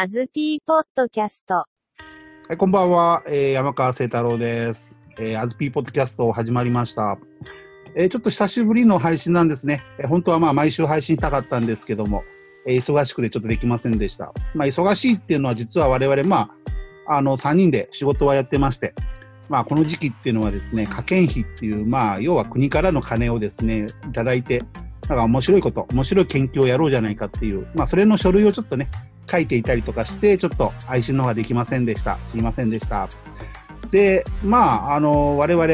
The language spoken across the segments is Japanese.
アズピーポッドキャスト。はい、こんばんは。えー、山川聖太郎です。えー、アズピーポッドキャスト始まりました。えー、ちょっと久しぶりの配信なんですね。えー、本当はまあ毎週配信したかったんですけども、えー、忙しくてちょっとできませんでした。まあ忙しいっていうのは実は我々まあ、あの3人で仕事はやってまして、まあこの時期っていうのはですね、科研費っていう、まあ要は国からの金をですね、いただいて、なんか面白いこと、面白い研究をやろうじゃないかっていう、まあそれの書類をちょっとね、書いていたりとかして、ちょっと配信の方ができませんでした。すいませんでした。で、まあ、あの、我々、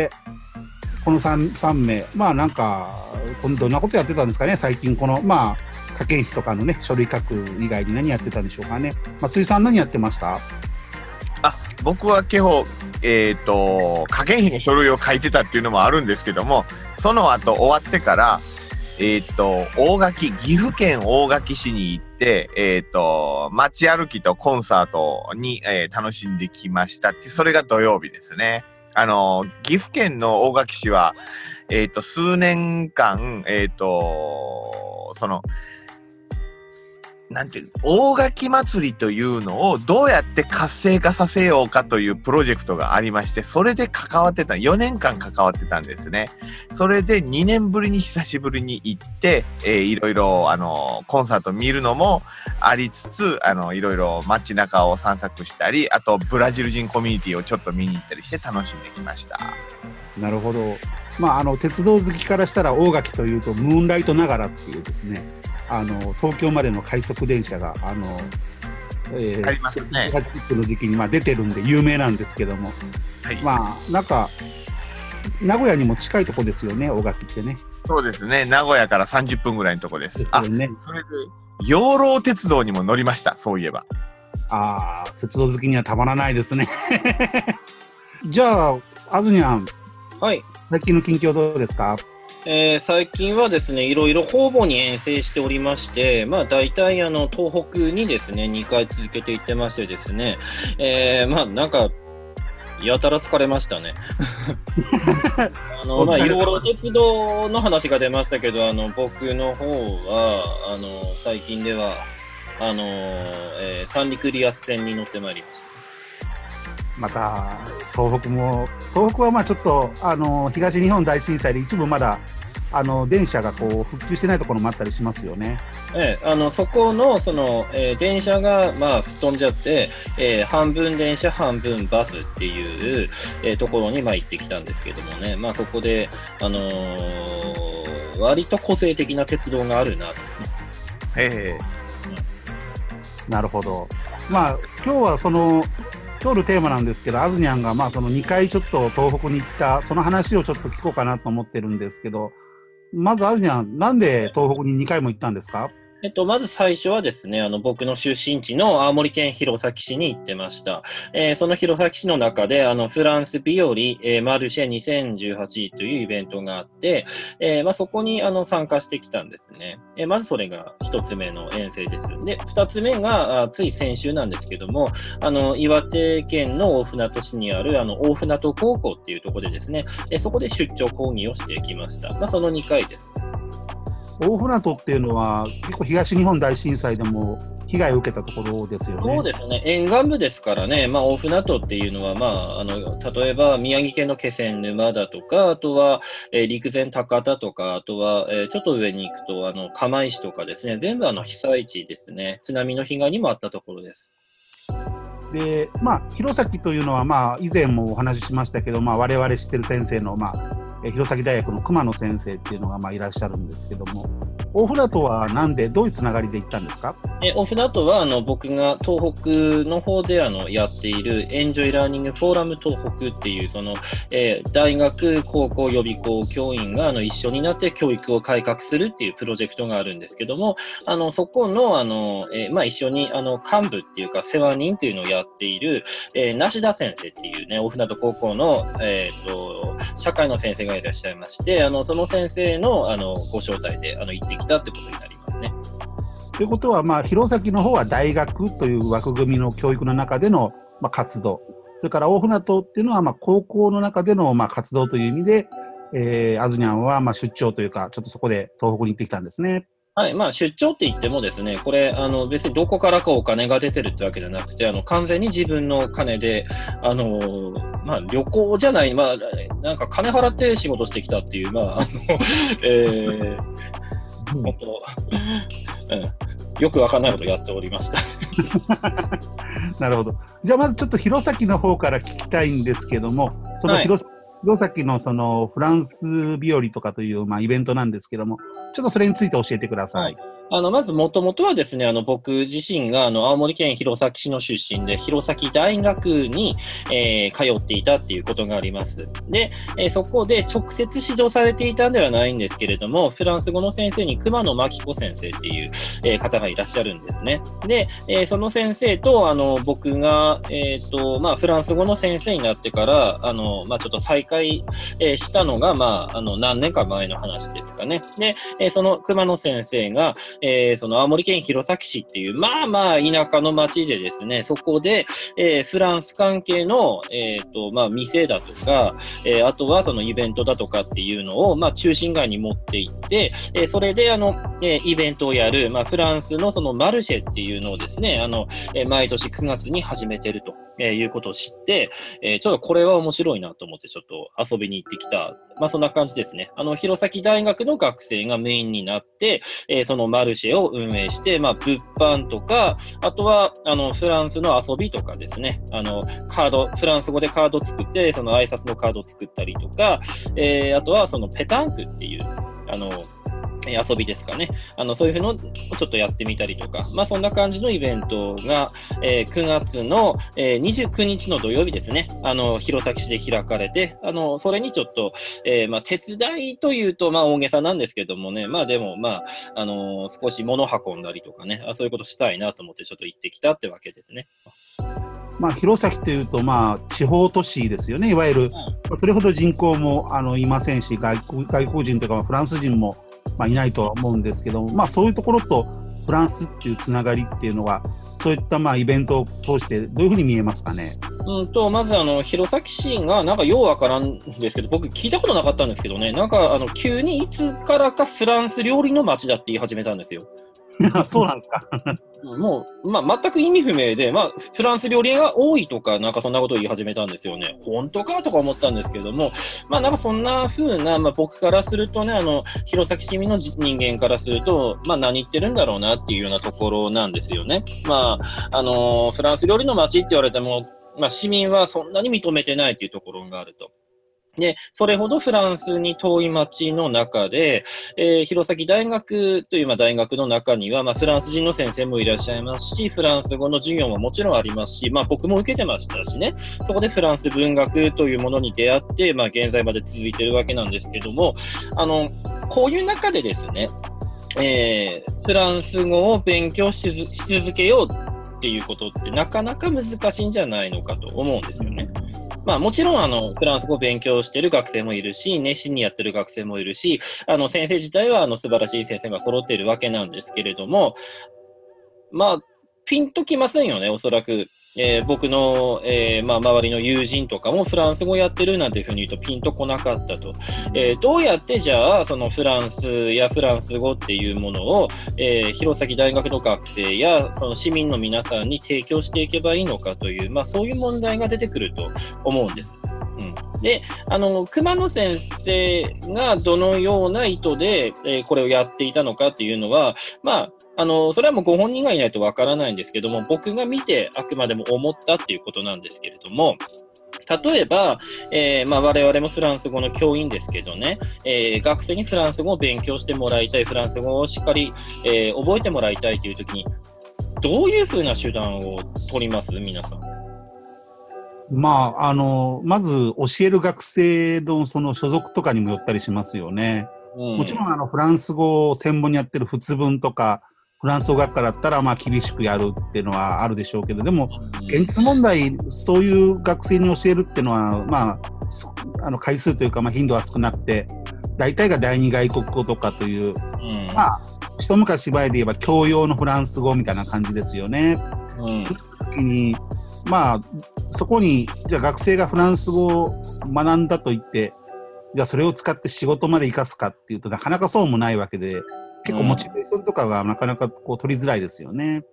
この 3, 3名、まあなんか、どんなことやってたんですかね、最近、この、まあ、科研費とかのね、書類書く以外に何やってたんでしょうかね？まあ、辻さん何やってました？あ、僕は基本、えっ、ー、と、科研費の書類を書いてたっていうのもあるんですけども、その後終わってから、えっ、ー、と、大垣、岐阜県大垣市に行って、えっ、ー、と、街歩きとコンサートに、えー、楽しんできましたって、それが土曜日ですね。あの、岐阜県の大垣市は、えっ、と、数年間、えっ、と、その、なんていう、大垣祭りというのをどうやって活性化させようかというプロジェクトがありまして、それで関わってた、4年間関わってたんですね。それで2年ぶりに久しぶりに行って、えー、いろいろ、あの、コンサート見るのもありつつ、あの、いろいろ街中を散策したり、あと、ブラジル人コミュニティをちょっと見に行ったりして楽しんできました。なるほど。まあ、あの、鉄道好きからしたら大垣というと、ムーンライトながらっていうですね、あの東京までの快速電車があの、えー、ありますね。の時期にまあ出てるんで有名なんですけども、はい、まあなんか名古屋にも近いとこですよね、大垣ってね。そうですね、名古屋から30分ぐらいのとこです。ですね、あそれで養老鉄道にも乗りました、そういえば。ああ、鉄道好きにはたまらないですね。じゃあ、あずにゃん。はい。最近の近況どうですか？えー、最近はですね、いろいろ方々に遠征しておりまして、まあ大体あの東北にですね、2回続けて行ってましてですね、えー、まあなんか、やたら疲れましたね。あの、まあ、いろいろ鉄道の話が出ましたけど、あの、僕の方は、あの、最近では、あの、えー、三陸リアス線に乗ってまいりました。また東北も東北はまあちょっとあの東日本大震災で一部まだあの電車がこう復旧してないところもあったりしますよね。ええ、あのそこのその、えー、電車がまあ吹っ飛んじゃって、えー、半分電車半分バスっていう、えー、ところにまあ行ってきたんですけどもね、まあ、そこで、あのー、割と個性的な鉄道があるなと。ええ、うん、なるほど。まあ今日はその今日のテーマなんですけど、アズニャンがまあその2回ちょっと東北に行った、その話をちょっと聞こうかなと思ってるんですけど、まずアズニャン、なんで東北に2回も行ったんですか？えっと、まず最初はですね、あの、僕の出身地の青森県弘前市に行ってました。えー、その弘前市の中で、あの、フランス日和、えー、マルシェ2018というイベントがあって、えー、まあ、そこに、あの、参加してきたんですね。え、まずそれが一つ目の遠征です。で、二つ目が、つい先週なんですけども、あの、岩手県の大船渡市にある、あの、大船渡高校っていうところでですね、え、そこで出張講義をしてきました。まあ、その2回です。大船渡っていうのは、結構東日本大震災でも被害を受けたところですよね。そうですね、沿岸部ですからね、まあ、大船渡っていうのは、まあ、あの例えば宮城県の気仙沼だとか、あとは、えー、陸前高田とか、あとは、えー、ちょっと上に行くと、あの釜石とかですね、全部あの被災地ですね、津波の被害にもあったところです。で、まあ、弘前というのは、まあ、以前もお話ししましたけど、まあ、我々知ってる先生の、まあ、弘前大学の熊野先生っていうのがまあいらっしゃるんですけども、大船渡はなんで、どういうつながりで行ったんですか？え大船渡はあの僕が東北の方であのやっているエンジョイラーニングフォーラム東北っていうその、えー、大学、高校、予備校教員があの一緒になって教育を改革するっていうプロジェクトがあるんですけども、あのそこのあの、えー、まあ、一緒にあの幹部っていうか世話人っていうのをやっている、えー、梨田先生っていうね、大船渡高校の、えーと、社会の先生がいらっしゃいまして、あのその先生のあのご招待であの行ってきたってことになりますね。ということは、まあ、弘前の方は大学という枠組みの教育の中での、まあ、活動、それから大船渡っていうのは、まあ、高校の中での、まあ、活動という意味で、えー、アズニャンは、まあ、出張というか、ちょっとそこで東北に行ってきたんですね。はい、まあ出張って言ってもですね、これ、あの別にどこからかお金が出てるってわけじゃなくて、あの完全に自分の金で、あのまあ旅行じゃない、まあなんか金払って仕事してきたっていう、まあ、あの、えー、本当、うん、よくわかんないことやっておりました。なるほど。じゃあまずちょっと弘前の方から聞きたいんですけども、その弘,、弘前のそのフランス日和とかという、まあ、イベントなんですけども、ちょっとそれについて教えてください。はいあのまず、もともとはですね、あの僕自身があの青森県弘前市の出身で、弘前大学に、えー、通っていたっていうことがあります。で、えーそこで直接指導されていたんではないんですけれども、フランス語の先生に熊野真紀子先生っていう、えー方がいらっしゃるんですね。で、えその先生とあの僕が、えーとまあ、フランス語の先生になってから、あのまあ、ちょっと再会、えしたのが、まあ、あの何年か前の話ですかね。で、えその熊野先生が、えーその青森県弘前市っていう、まあまあ田舎の町でですね、そこで、えーフランス関係の、えーとまあ、店だとか、えーあとはそのイベントだとかっていうのを、まあ、中心街に持って行って、えーそれであの、えーイベントをやる、まあ、フランスのそのマルシェっていうのをですね、あのえー毎年9月に始めてる、えーいうことを知って、えーちょっとこれは面白いなと思ってちょっと遊びに行ってきた、まあ、そんな感じですね。あの弘前大学の学生がメインになって、えーそのマルシェを運営して、まあ、物販とか、あとはあのフランスの遊びとかですね、あのカード、フランス語でカード作って、その挨拶のカードを作ったりとか、えーあとはそのペタンクっていう、あの遊びですかね。あのそういうのをちょっとやってみたりとか、まあそんな感じのイベントが、えー9月の、えー29日の土曜日ですね、あの弘前市で開かれて、あのそれにちょっと、えーまあ手伝いというとまあ大げさなんですけどもね、まあでもまあ、あの少し物運んだりとかね。あ、そういうことしたいなと思ってちょっと行ってきたってわけですね。まあ、弘前というと、まあ、地方都市ですよね、いわゆる、まあそれほど人口もあのいませんし、外国外国人というか、まあフランス人も、まあ、いないとは思うんですけど、まあ、そういうところとフランスっていうつながりっていうのは、そういったまあイベントを通して、どういうふうに見えますかね？うんと、まずあの、弘前市が、なんかようわからんですけど、僕聞いたことなかったんですけどね、なんかあの、急にいつからかフランス料理の街だって言い始めたんですよ。そうなんですか。もう、まあ、全く意味不明で、まあ、フランス料理が多いとか、なんかそんなことを言い始めたんですよね。本当かとか思ったんですけども、まあ、なんかそんな風な、まあ、僕からするとね、あの、弘前市民の人間からすると、まあ、何言ってるんだろうなっていうようなところなんですよね。まあ、あのフランス料理の街って言われても、まあ、市民はそんなに認めてないっていうところがあると。で、それほどフランスに遠い町の中で、えー弘前大学というまあ大学の中には、まあ、フランス人の先生もいらっしゃいますし、フランス語の授業ももちろんありますし、まあ、僕も受けてましたしね、そこでフランス文学というものに出会って、まあ、現在まで続いてるわけなんですけども、あのこういう中でですね、えーフランス語を勉強し続けようっていうことってなかなか難しいんじゃないのかと思うんですよね。まあもちろんあのフランス語を勉強している学生もいるし、熱心にやってる学生もいるし、あの先生自体はあの素晴らしい先生が揃っているわけなんですけれども、まあピンときませんよね、おそらく。えー僕の、えーまあ、周りの友人とかもフランス語やってるなんていうふうに言うとピンとこなかったと。えーどうやってじゃあそのフランスやフランス語っていうものを、え弘前大学の学生やその市民の皆さんに提供していけばいいのかという、まあ、そういう問題が出てくると思うんです。うん、であの熊野先生がどのような意図で、えーこれをやっていたのかっていうのは、まあ、あのそれはもうご本人がいないとわからないんですけども僕が見てあくまでも思ったっていうことなんですけれども。例えば、えーまあ、我々もフランス語の教員ですけどね、えー学生にフランス語を勉強してもらいたい、フランス語をしっかり、えー覚えてもらいたいというときに、どういうふうな手段を取ります？皆さん。まあ、あの、まず教える学生のその所属とかにもよったりしますよね。うんもちろんあのフランス語を専門にやってる仏文とか、フランス語学科だったらまあ厳しくやるっていうのはあるでしょうけど、でも現実問題、そういう学生に教えるっていうのは、まあ、そあの回数というか、まあ、頻度は少なくて、大体が第二外国語とかという、うん。まあ、一昔前で言えば教養のフランス語みたいな感じですよね。うん。時に、まあ、そこに、じゃあ学生がフランス語を学んだと言って、じゃあそれを使って仕事まで生かすかっていうとなかなかそうもないわけで、結構モチベーションとかがなかなかこう取りづらいですよね。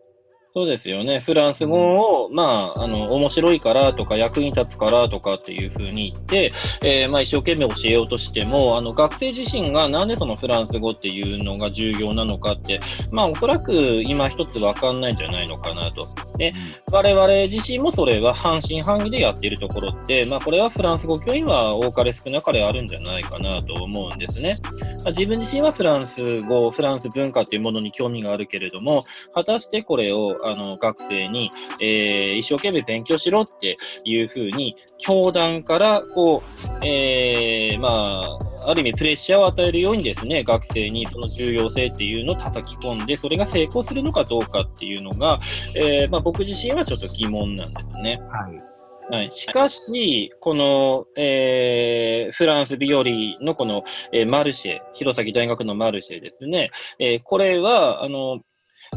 そうですよね。フランス語を、まあ、あの、面白いからとか、役に立つからとかっていうふうに言って、えー、まあ、一生懸命教えようとしても、あの、学生自身がなんでそのフランス語っていうのが重要なのかって、まあ、おそらく今一つわかんないんじゃないのかなと。で、我々自身もそれは半信半疑でやっているところって、まあ、これはフランス語教員は多かれ少なかれあるんじゃないかなと思うんですね。まあ、自分自身はフランス語、フランス文化っていうものに興味があるけれども、果たしてこれをあの学生に、えー、一生懸命勉強しろっていうふうに、教団からこう、えー、まあ、ある意味プレッシャーを与えるようにですね、学生にその重要性っていうのを叩き込んで、それが成功するのかどうかっていうのが、えー、まあ、僕自身はちょっと疑問なんですね。はい。はい、しかし、この、えー、フランス日和のこの、えー、マルシェ、弘前大学のマルシェですね、えー、これは、あの、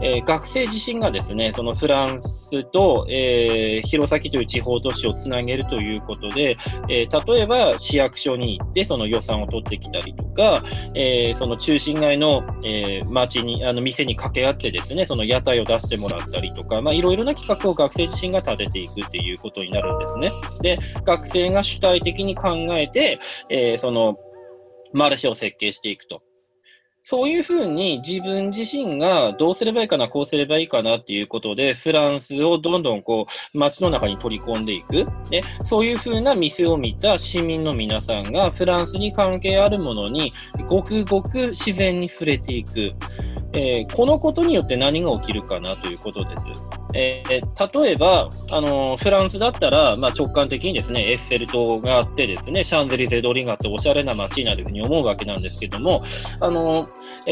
えー、学生自身がですね、そのフランスと、えー、弘前という地方都市をつなげるということで、えー、例えば市役所に行ってその予算を取ってきたりとか、えー、その中心街の、えー、町に、あの店に掛け合ってですね、その屋台を出してもらったりとか、まあ、いろいろな企画を学生自身が立てていくっていうことになるんですね。で、学生が主体的に考えて、えー、そのマルシェを設計していくと。そういうふうに自分自身がどうすればいいかな、こうすればいいかなっていうことで、フランスをどんどんこう街の中に取り込んでいく。でそういうふうな店を見た市民の皆さんがフランスに関係あるものにごくごく自然に触れていく。えー、このことによって何が起きるかなということです。えー、例えば、あの、フランスだったら、まあ、直感的にですね、エッフェル塔があってですね、シャンゼリゼ通りがあっておしゃれな街になるというふうに思うわけなんですけども、あのー、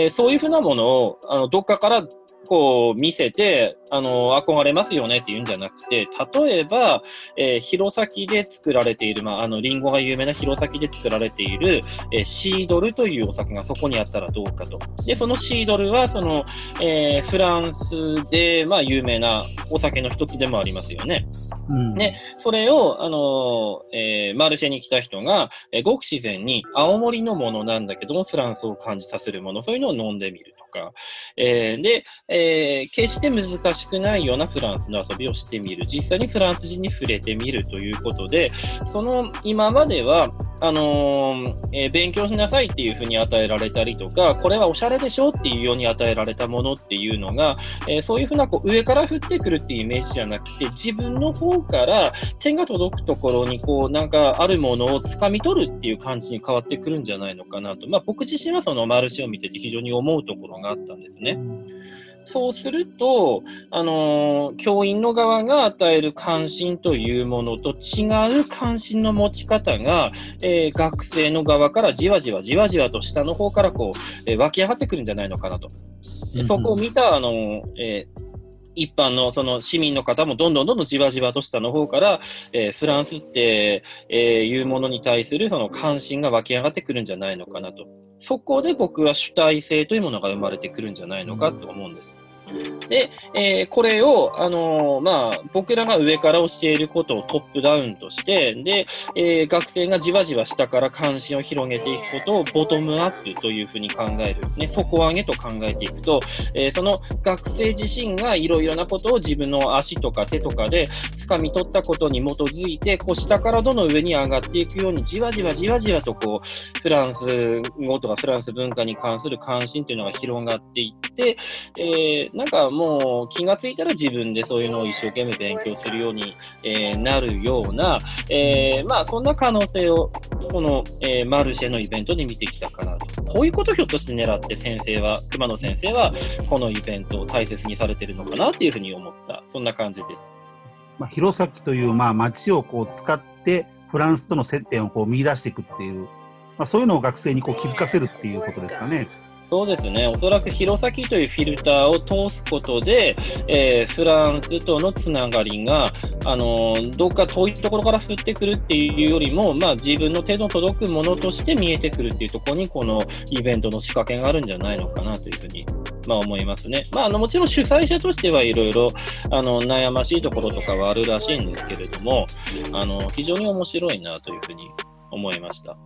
えそういうふうなものを、あの、どっかからこう見せて、あの、憧れますよねっていうんじゃなくて、例えば、えー、弘前で作られている、まあ、あの、リンゴが有名な弘前で作られている、えー、シードルというお酒がそこにあったらどうかと。で、そのシードルは、その、えー、フランスで、まあ、有名なお酒の一つでもありますよね。うん、で、それを、あの、えー、マルシェに来た人が、えー、ごく自然に青森のものなんだけども、フランスを感じさせるもの、そういうのを飲んでみるとか、えー、で、えー、決して難しくないようなフランスの遊びをしてみる。実際にフランス人に触れてみるということで、その今までは、あのー、えー、勉強しなさいっていうふうに与えられたりとか、これはおしゃれでしょっていうように与えられたものっていうのが、えー、そういうふうなこう上から降ってくるっていうイメージじゃなくて、自分の方から手が届くところにこうなんかあるものを掴み取るっていう感じに変わってくるんじゃないのかなと。まあ、僕自身はそのマルシェを見てて非常に思うところがあったんですね。そうすると、あのー、教員の側が与える関心というものと違う関心の持ち方が、えー、学生の側からじわじわじわじわと下の方からこう、えー、湧き上がってくるんじゃないのかなと。そこを見た、あのえー一般のその市民の方もどんどんどんどんじわじわと下の方から、えー、フランスって、えー、いうものに対するその関心が湧き上がってくるんじゃないのかなと。そこで僕は主体性というものが生まれてくるんじゃないのかと思うんです。で、えー、これを、あのー、まあ、僕らが上から教えることをトップダウンとして、で、えー、学生がじわじわ下から関心を広げていくことをボトムアップというふうに考える、ね、底上げと考えていくと、えその学生自身がいろいろなことを自分の足とか手とかで掴み取ったことに基づいて、こう下からどの上に上がっていくように、じわじわじわじわとこう、フランス語とかフランス文化に関する関心というのが広がっていって、えーなんかもう気がついたら自分でそういうのを一生懸命勉強するように、えー、なるような、えー、まあそんな可能性をこの、えー、マルシェのイベントで見てきたかなと。こういうことひょっとして狙って先生は、熊野先生はこのイベントを大切にされてるのかなっていうふうに思った、そんな感じです。まあ、弘前というまあ町をこう使ってフランスとの接点をこう見出していくっていう、まあ、そういうのを学生にこう気づかせるっていうことですかね。そうですね、おそらく弘前というフィルターを通すことで、えー、フランスとのつながりが、あの、どっか遠いところから吸ってくるっていうよりも、まあ、自分の手の届くものとして見えてくるっていうところに、このイベントの仕掛けがあるんじゃないのかなというふうに、まあ、思いますね。まあ、あのもちろん主催者としてはいろいろ悩ましいところとかはあるらしいんですけれども、あの非常に面白いなというふうに思いました。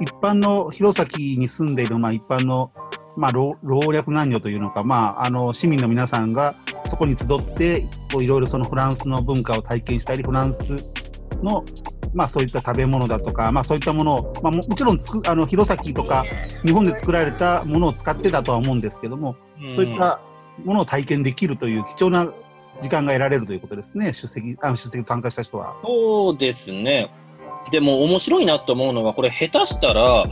一般の弘前に住んでいる、まあ、一般の、まあ、老老若男女というのか、まあ、あの市民の皆さんがそこに集ってこういろいろそのフランスの文化を体験したりフランスの、まあ、そういった食べ物だとか、まあ、そういったものを、まあ、ももちろんつくあの弘前とか日本で作られたものを使ってだとは思うんですけども、そういったものを体験できるという貴重な時間が得られるということですね、出席、あ出席参加した人は。そうですね。でも面白いなと思うのは、これ下手したら、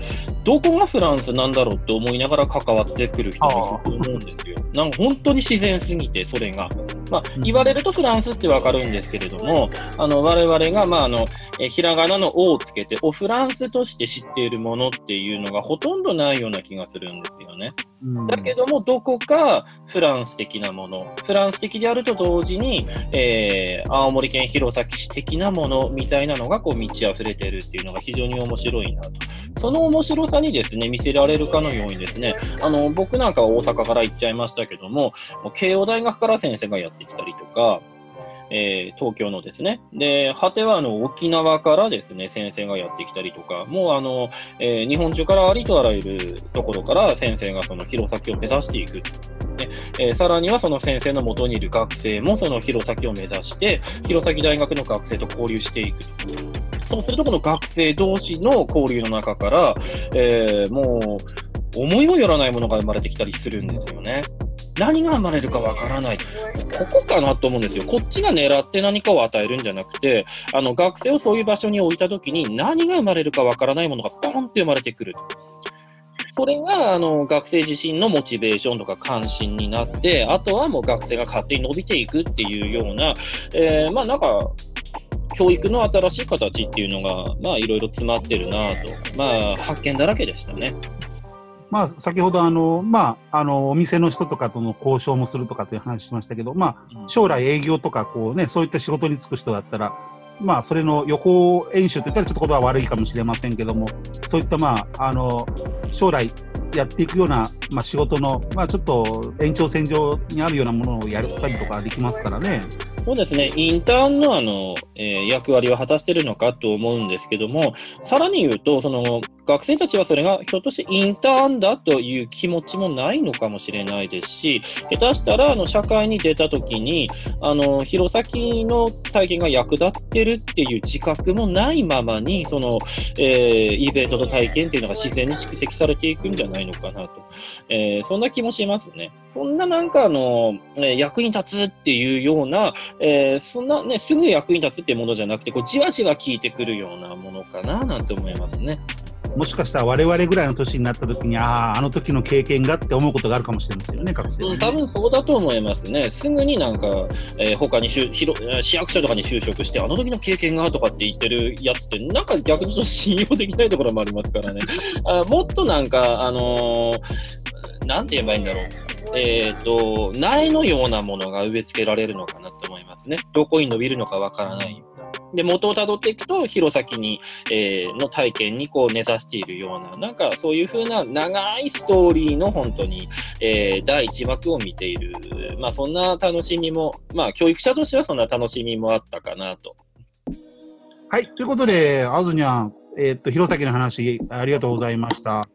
どこがフランスなんだろうと思いながら関わってくる人もいると思うんですよ。なんか本当に自然すぎて、それが。まあ、言われるとフランスってわかるんですけれども、あの、我々が、まあ、あの、えひらがなの「お」をつけて、おフランスとして知っているものっていうのがほとんどないような気がするんですよね。うんだけども、どこかフランス的なもの、フランス的であると同時に、えー青森県弘前市的なものみたいなのがこう満ち溢れてるっていうのが非常に面白いなと。その面白さにですね、見せられるかのようにですね、あの、僕なんかは大阪から行っちゃいましたけども、もう慶応大学から先生がやってきたりとか、えー東京のですね。で、果てはあの沖縄からですね、先生がやってきたりとか、もうあの、えー日本中からありとあらゆるところから先生がその弘前を目指していく。ねえーさらにはその先生の元にいる学生もその弘前を目指して、弘前大学の学生と交流していく。そうすると、この学生同士の交流の中から、えーもう、思いもよらないものが生まれてきたりするんですよね。何が生まれるかわからない。ここかなと思うんですよ。こっちが狙って何かを与えるんじゃなくて、あの学生をそういう場所に置いたときに何が生まれるかわからないものがポンって生まれてくる。それがあの学生自身のモチベーションとか関心になって、あとはもう学生が勝手に伸びていくっていうような、えーまあなんか、教育の新しい形っていうのが、まあいろいろ詰まってるなと、まあ発見だらけでしたね。まあ、先ほどあの、まあ、あのお店の人とかとの交渉もするとかという話しましたけど、まあ、将来営業とかこう、ね、そういった仕事に就く人だったら、まあ、それの予行演習といったらちょっと言葉は悪いかもしれませんけども、そういった、まあ、あの将来やっていくような、まあ、仕事の、まあ、ちょっと延長線上にあるようなものをやったりとかできますからね。そうですね、インターンのあの、えー役割は果たしているのかと思うんですけども、さらに言うと、その学生たちはそれがひょっとしてインターンだという気持ちもないのかもしれないですし、下手したらあの社会に出たときに、あの弘前の体験が役立ってるっていう自覚もないままに、その、えーイベントと体験っていうのが自然に蓄積されていくんじゃないのかなと、えーそんな気もしますね。そんななんかあの、えー役に立つっていうような、えーそんなね、すぐ役に立つっていうものじゃなくて、こうじわじわ効いてくるようなものかななんて思いますね。もしかしたら我々ぐらいの年になった時に、ああ、あの時の経験がって思うことがあるかもしれませんよね、学生うん、多分そうだと思いますね。すぐになんか、えー他にしゅ市役所とかに就職して、あの時の経験がとかって言ってるやつって、なんか逆にちょっと信用できないところもありますからね。あもっとなんか、あのーなんて言えばいいんだろう。えっ、と、苗のようなものが植え付けられるのかなと思いますね。どこに伸びるのかわからないような。で、元をたどっていくと、弘前に、えーの体験にこう根ざしているような、なんかそういう風な長いストーリーの本当に、えー第一幕を見ている、まあそんな楽しみも、まあ教育者としてはそんな楽しみもあったかなと。はい、ということで、あずにゃん、えっと、弘前の話、ありがとうございました。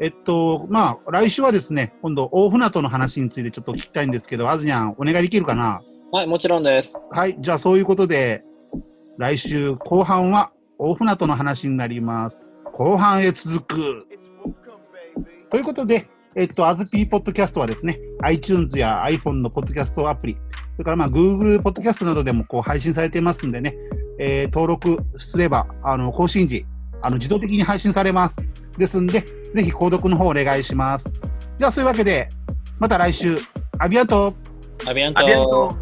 えっと、まあ、来週はですね、今度、大船渡の話についてちょっと聞きたいんですけど、あずにゃん、お願いできるかな？はい、もちろんです。はい、じゃあそういうことで、来週後半は大船渡の話になります。後半へ続く。ということで、えっと、アズピーポッドキャストはですね、iTunes や iPhone のポッドキャストアプリ、それからまあ Google ポッドキャストなどでもこう配信されていますんでね、えー登録すれば、あの、更新時、あの、自動的に配信されます。ですんで、ぜひ購読の方お願いします。じゃあそういうわけで、また来週、ありがとう Aviento.